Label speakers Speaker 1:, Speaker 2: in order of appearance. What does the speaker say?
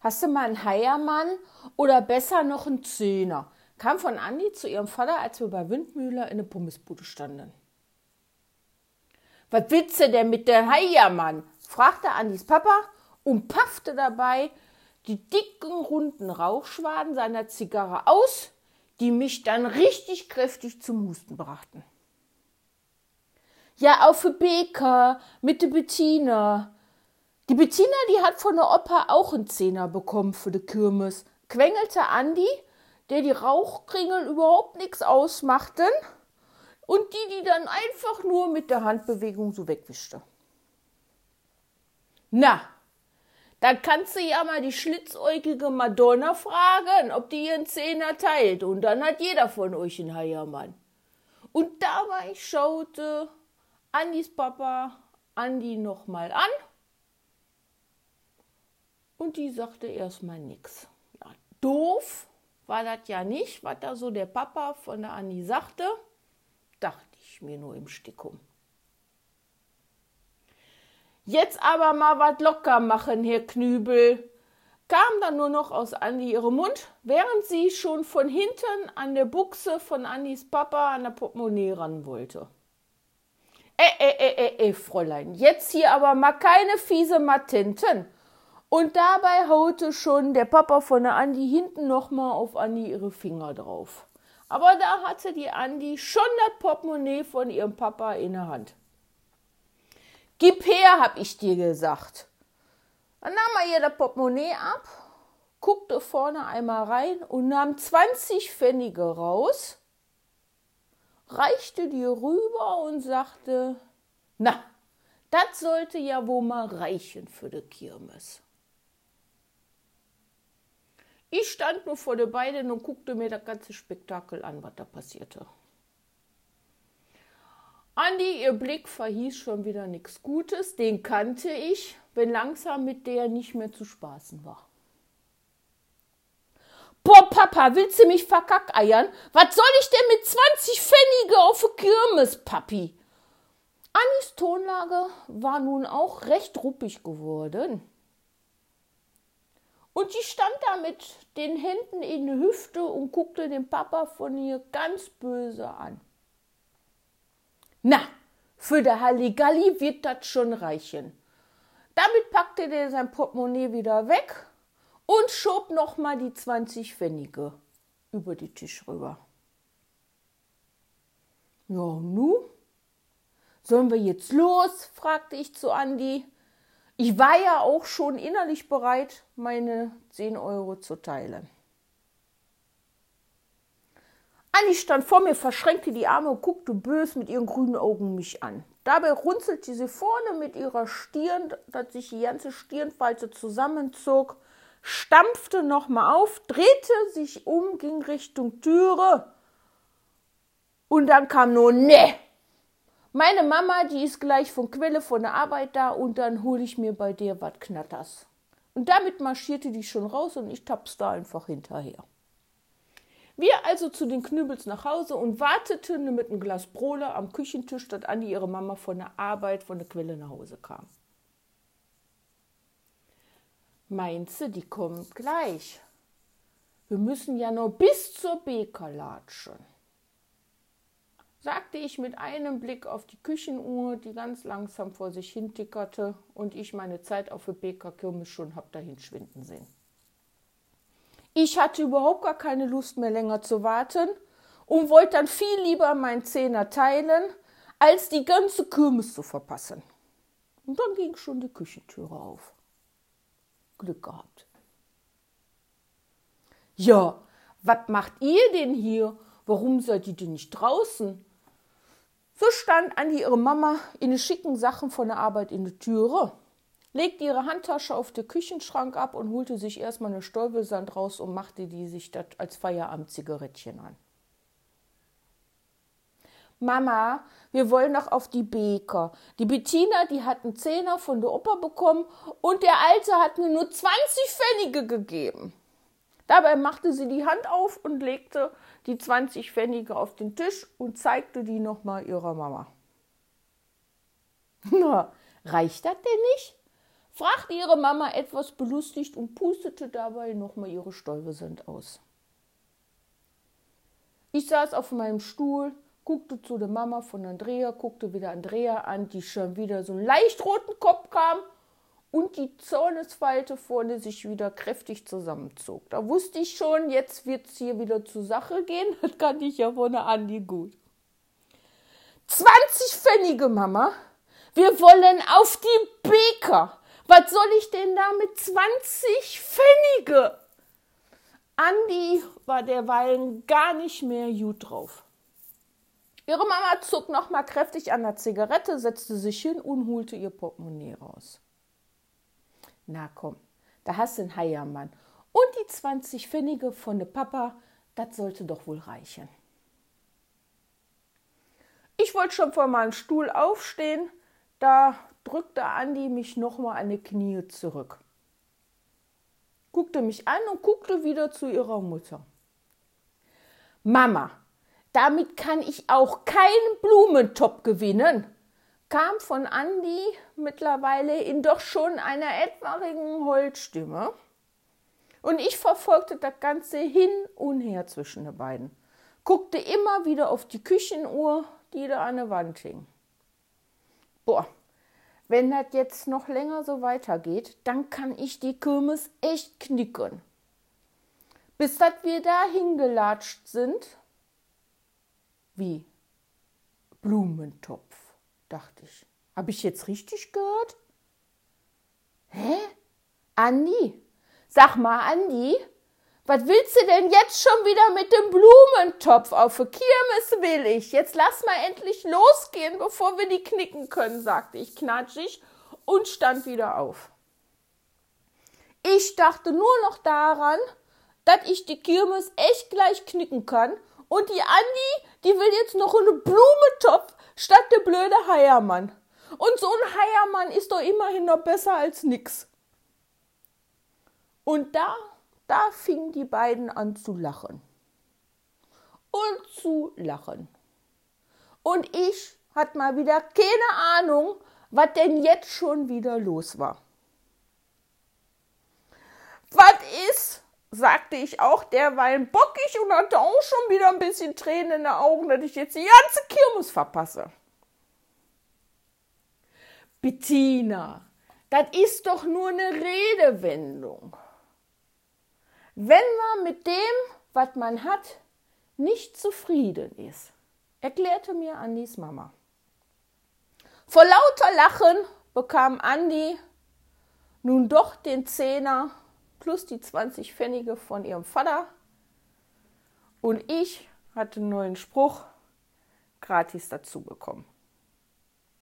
Speaker 1: hast du mal einen Heiermann oder besser noch einen Zehner? Kam von Andi zu ihrem Vater, als wir bei Windmühle in der Pommesbude standen. Was willst du denn mit der Heiermann? fragte Andis Papa und paffte dabei die dicken, runden Rauchschwaden seiner Zigarre aus, die mich dann richtig kräftig zum Husten brachten. Ja, auf für Beker mit der Bettina. Die Bettina, die hat von der Opa auch einen Zehner bekommen für die Kirmes, quengelte Andi, der die Rauchkringel überhaupt nichts ausmachten und die, die dann einfach nur mit der Handbewegung so wegwischte. Na, da kannst du ja mal die schlitzäugige Madonna fragen, ob die ihren Zehner teilt. Und dann hat jeder von euch einen Heiermann. Und dabei schaute Andis Papa Andi nochmal an. Und die sagte erstmal nichts. Ja, doof war das ja nicht, was da so der Papa von der Andi sagte. Dachte ich mir nur im Stickum. Jetzt aber mal was locker machen, Herr Knübel, kam dann nur noch aus Andi ihrem Mund, während sie schon von hinten an der Buchse von Andis Papa an der Portemonnaie ran wollte. Äh, äh, äh, äh, äh, Fräulein, jetzt hier aber mal keine fiese Matenten. Und dabei haute schon der Papa von der Andi hinten nochmal auf Andi ihre Finger drauf. Aber da hatte die Andi schon das Portemonnaie von ihrem Papa in der Hand. Gib her, hab ich dir gesagt. Dann nahm er ihr das Portemonnaie ab, guckte vorne einmal rein und nahm 20 Pfennige raus, reichte die rüber und sagte, na, das sollte ja wohl mal reichen für die Kirmes. Ich stand nur vor den beiden und guckte mir das ganze Spektakel an, was da passierte. Andi, ihr Blick verhieß schon wieder nichts Gutes, den kannte ich, wenn langsam mit der nicht mehr zu spaßen war. Boah, Papa, willst du mich verkackeiern? Was soll ich denn mit 20 Pfennige auf Kirmes, Papi? Annis Tonlage war nun auch recht ruppig geworden. Und sie stand da mit den Händen in die Hüfte und guckte den Papa von ihr ganz böse an. Na, für der Halligalli wird das schon reichen. Damit packte er sein Portemonnaie wieder weg und schob nochmal die 20 Pfennige über die Tisch rüber. Ja, nu? Sollen wir jetzt los? fragte ich zu Andi. Ich war ja auch schon innerlich bereit, meine 10 Euro zu teilen. Anni stand vor mir, verschränkte die Arme und guckte bös mit ihren grünen Augen mich an. Dabei runzelte sie vorne mit ihrer Stirn, dass sich die ganze Stirnfalte zusammenzog, stampfte nochmal auf, drehte sich um, ging Richtung Türe. Und dann kam nur Ne. Meine Mama, die ist gleich von Quelle von der Arbeit da und dann hole ich mir bei dir was Knatters. Und damit marschierte die schon raus und ich tapste einfach hinterher. Wir also zu den Knübels nach Hause und warteten mit einem Glas Brole am Küchentisch, dass Andi ihre Mama von der Arbeit, von der Quelle nach Hause kam. Meinst du, die kommt gleich? Wir müssen ja nur bis zur Beker latschen, sagte ich mit einem Blick auf die Küchenuhr, die ganz langsam vor sich hin tickerte und ich meine Zeit auf der Beker Kirmes schon hab dahin schwinden sehen. Ich hatte überhaupt gar keine Lust mehr länger zu warten und wollte dann viel lieber meinen Zehner teilen, als die ganze Kirmes zu verpassen. Und dann ging schon die Küchentüre auf. Glück gehabt. Ja, was macht ihr denn hier? Warum seid ihr denn nicht draußen? So stand Andi ihre Mama in den schicken Sachen von der Arbeit in der Türe legte ihre Handtasche auf den Küchenschrank ab und holte sich erstmal eine Stäubelsand raus und machte die sich das als Feierabendzigarettchen an. Mama, wir wollen noch auf die Beker. Die Bettina, die hat einen Zehner von der Opa bekommen und der Alte hat mir nur 20 Pfennige gegeben. Dabei machte sie die Hand auf und legte die 20 Pfennige auf den Tisch und zeigte die nochmal ihrer Mama. Na, reicht das denn nicht? fragte ihre Mama etwas belustigt und pustete dabei nochmal ihre Stäubesand aus. Ich saß auf meinem Stuhl, guckte zu der Mama von Andrea, guckte wieder Andrea an, die schon wieder so einen leicht roten Kopf kam und die Zornesfalte vorne sich wieder kräftig zusammenzog. Da wusste ich schon, jetzt wird es hier wieder zur Sache gehen. Das kann ich ja von der Andi gut. 20 Pfennige, Mama. Wir wollen auf die Bäcker. Was soll ich denn da mit 20 Pfennige? Andi war derweilen gar nicht mehr gut drauf. Ihre Mama zog noch mal kräftig an der Zigarette, setzte sich hin und holte ihr Portemonnaie raus. Na komm, da hast du einen Heiermann. Und die 20 Pfennige von de Papa, das sollte doch wohl reichen. Ich wollte schon von meinem Stuhl aufstehen, da drückte Andi mich nochmal an die Knie zurück. Guckte mich an und guckte wieder zu ihrer Mutter. Mama, damit kann ich auch keinen Blumentopf gewinnen, kam von Andi mittlerweile in doch schon einer etwaigen Holzstimme. Und ich verfolgte das Ganze hin und her zwischen den beiden, guckte immer wieder auf die Küchenuhr, die da an der Wand hing. Boah, wenn das jetzt noch länger so weitergeht, dann kann ich die Kirmes echt knicken. Bis dass wir da hingelatscht sind. Wie? Blumentopf, dachte ich. Habe ich jetzt richtig gehört? Hä? Andi? Sag mal, Andi, was willst du denn jetzt schon wieder mit dem Blumentopf? Auf der Kirmes will ich. Jetzt lass mal endlich losgehen, bevor wir die knicken können, sagte ich knatschig und stand wieder auf. Ich dachte nur noch daran, dass ich die Kirmes echt gleich knicken kann und die Andi, die will jetzt noch einen Blumentopf statt der blöde Heiermann. Und so ein Heiermann ist doch immerhin noch besser als nix. Und da da fingen die beiden an zu lachen. Und zu lachen. Und ich hatte mal wieder keine Ahnung, was denn jetzt schon wieder los war. Was ist, sagte ich auch derweil bockig und hatte auch schon wieder ein bisschen Tränen in den Augen, dass ich jetzt die ganze Kirmes verpasse. Bettina, das ist doch nur eine Redewendung. Wenn man mit dem, was man hat, nicht zufrieden ist, erklärte mir Andis Mama. Vor lauter Lachen bekam Andi nun doch den Zehner plus die 20 Pfennige von ihrem Vater und ich hatte einen neuen Spruch gratis dazu bekommen.